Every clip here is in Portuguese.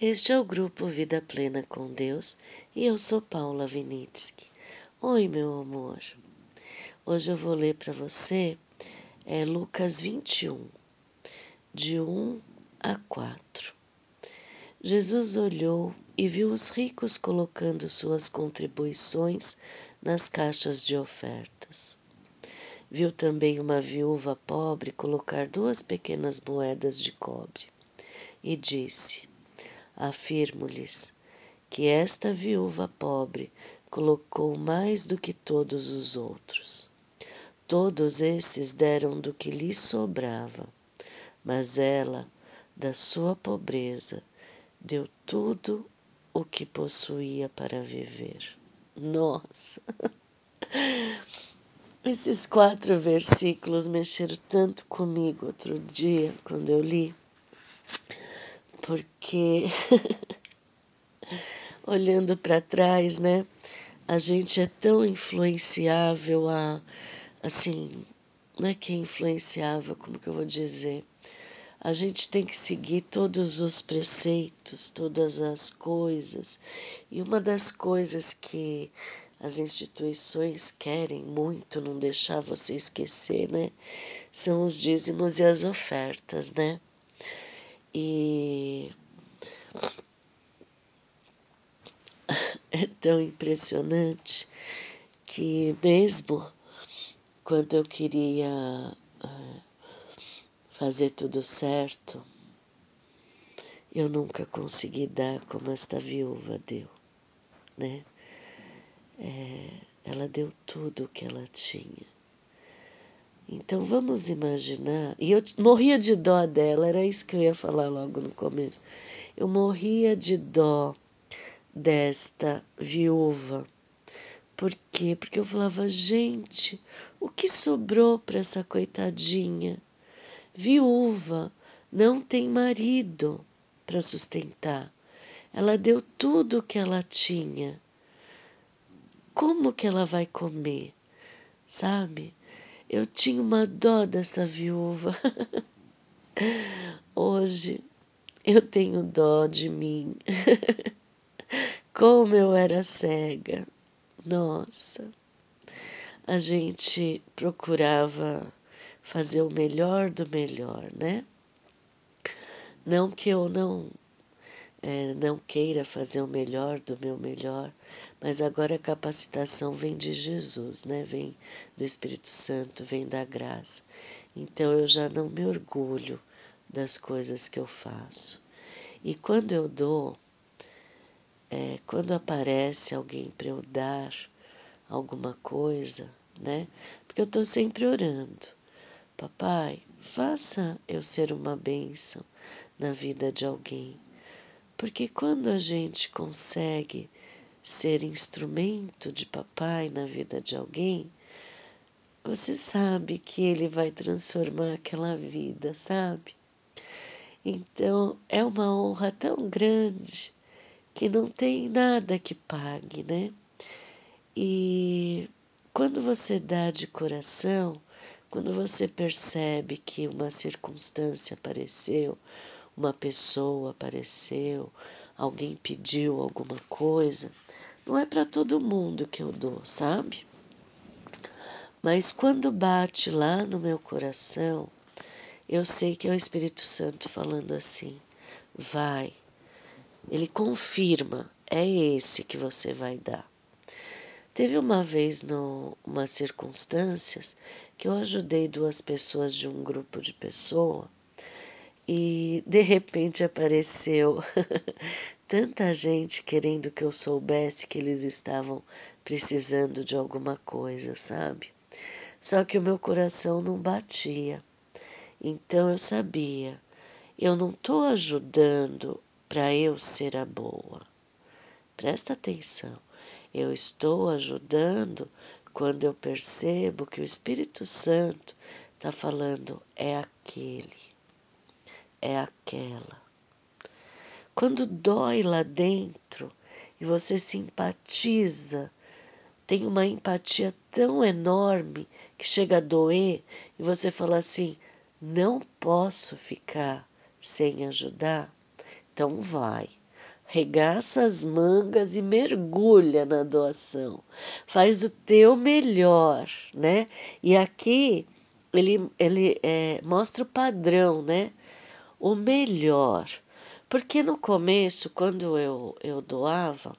Este é o grupo Vida Plena com Deus e eu sou Paula Vinitsky. Oi, meu amor. Hoje eu vou ler para você é, Lucas 21, de 1 a 4. Jesus olhou e viu os ricos colocando suas contribuições nas caixas de ofertas. Viu também uma viúva pobre colocar duas pequenas moedas de cobre e disse: Afirmo-lhes que esta viúva pobre colocou mais do que todos os outros. Todos esses deram do que lhe sobrava, mas ela, da sua pobreza, deu tudo o que possuía para viver. Nossa! Esses quatro versículos mexeram tanto comigo outro dia, quando eu li porque olhando para trás, né, a gente é tão influenciável a assim, não é que é influenciável, como que eu vou dizer? A gente tem que seguir todos os preceitos, todas as coisas. E uma das coisas que as instituições querem muito não deixar você esquecer, né? São os dízimos e as ofertas, né? E é tão impressionante que mesmo quando eu queria eh, fazer tudo certo, eu nunca consegui dar como esta viúva deu, né? É, ela deu tudo o que ela tinha. Então vamos imaginar, e eu morria de dó dela, era isso que eu ia falar logo no começo. Eu morria de dó desta viúva. Por quê? Porque eu falava, gente, o que sobrou para essa coitadinha? Viúva, não tem marido para sustentar. Ela deu tudo o que ela tinha. Como que ela vai comer? Sabe? Eu tinha uma dó dessa viúva. Hoje eu tenho dó de mim. Como eu era cega. Nossa. A gente procurava fazer o melhor do melhor, né? Não que eu não é, não queira fazer o melhor do meu melhor, mas agora a capacitação vem de Jesus, né? Vem do Espírito Santo, vem da graça. Então eu já não me orgulho das coisas que eu faço. E quando eu dou, é, quando aparece alguém para eu dar alguma coisa, né? Porque eu estou sempre orando. Papai, faça eu ser uma bênção na vida de alguém porque quando a gente consegue ser instrumento de papai na vida de alguém, você sabe que ele vai transformar aquela vida, sabe? Então é uma honra tão grande que não tem nada que pague, né? E quando você dá de coração, quando você percebe que uma circunstância apareceu, uma pessoa apareceu, alguém pediu alguma coisa, não é para todo mundo que eu dou, sabe? Mas quando bate lá no meu coração, eu sei que é o Espírito Santo falando assim: vai. Ele confirma, é esse que você vai dar. Teve uma vez, no, umas circunstâncias, que eu ajudei duas pessoas de um grupo de pessoa e de repente apareceu tanta gente querendo que eu soubesse que eles estavam precisando de alguma coisa, sabe? Só que o meu coração não batia. Então eu sabia, eu não estou ajudando para eu ser a boa. Presta atenção, eu estou ajudando quando eu percebo que o Espírito Santo está falando é aquele é aquela. Quando dói lá dentro e você simpatiza, tem uma empatia tão enorme que chega a doer e você fala assim: não posso ficar sem ajudar, então vai. regaça as mangas e mergulha na doação. Faz o teu melhor, né? E aqui ele, ele é, mostra o padrão, né? O melhor. Porque no começo, quando eu, eu doava,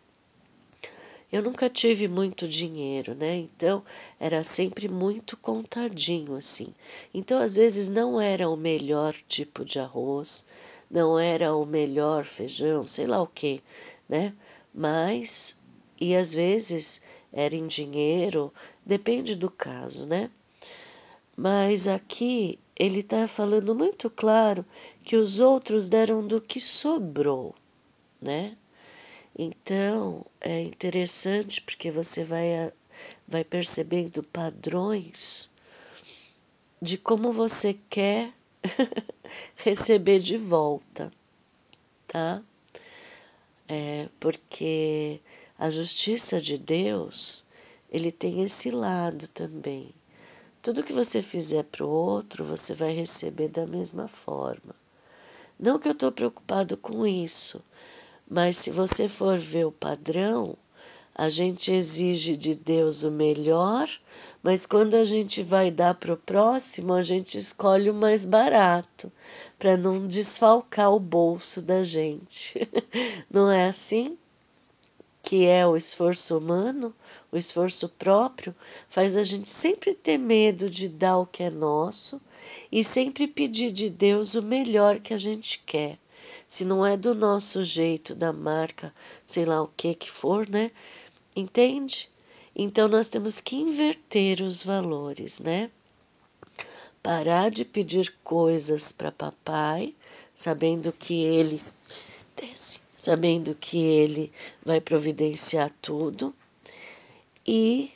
eu nunca tive muito dinheiro, né? Então era sempre muito contadinho assim. Então às vezes não era o melhor tipo de arroz, não era o melhor feijão, sei lá o que, né? Mas, e às vezes era em dinheiro, depende do caso, né? Mas aqui ele está falando muito claro que os outros deram do que sobrou, né? Então é interessante porque você vai, vai percebendo padrões de como você quer receber de volta, tá? É porque a justiça de Deus, ele tem esse lado também. Tudo que você fizer para o outro, você vai receber da mesma forma. Não que eu estou preocupado com isso, mas se você for ver o padrão, a gente exige de Deus o melhor, mas quando a gente vai dar para o próximo, a gente escolhe o mais barato, para não desfalcar o bolso da gente. Não é assim? Que é o esforço humano, o esforço próprio, faz a gente sempre ter medo de dar o que é nosso e sempre pedir de Deus o melhor que a gente quer. Se não é do nosso jeito, da marca, sei lá o que que for, né? Entende? Então nós temos que inverter os valores, né? Parar de pedir coisas para papai, sabendo que ele desce, sabendo que ele vai providenciar tudo e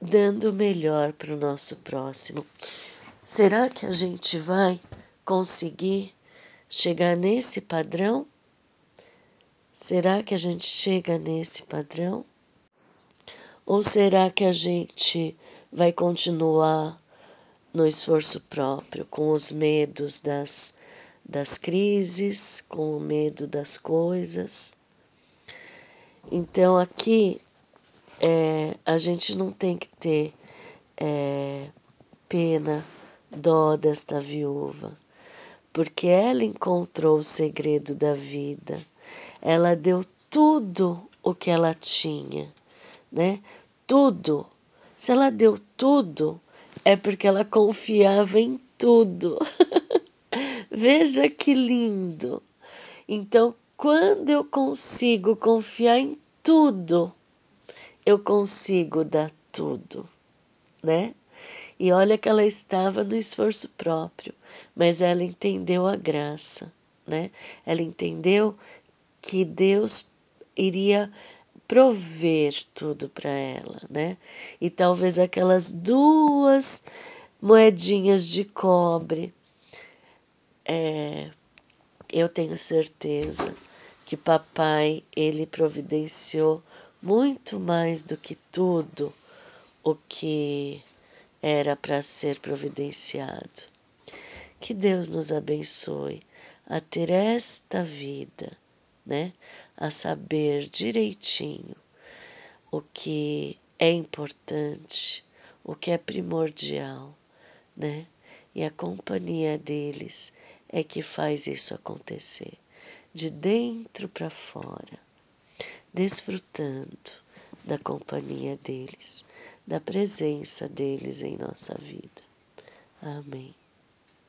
dando o melhor para o nosso próximo. Será que a gente vai conseguir chegar nesse padrão? Será que a gente chega nesse padrão? Ou será que a gente vai continuar no esforço próprio, com os medos das, das crises, com o medo das coisas? Então aqui é, a gente não tem que ter é, pena, dó desta viúva, porque ela encontrou o segredo da vida, ela deu tudo o que ela tinha né? Tudo. Se ela deu tudo, é porque ela confiava em tudo. Veja que lindo. Então, quando eu consigo confiar em tudo, eu consigo dar tudo, né? E olha que ela estava no esforço próprio, mas ela entendeu a graça, né? Ela entendeu que Deus iria prover tudo para ela, né? E talvez aquelas duas moedinhas de cobre, é, eu tenho certeza que papai ele providenciou muito mais do que tudo o que era para ser providenciado. Que Deus nos abençoe a ter esta vida, né? a saber direitinho o que é importante, o que é primordial, né? E a companhia deles é que faz isso acontecer, de dentro para fora, desfrutando da companhia deles, da presença deles em nossa vida. Amém.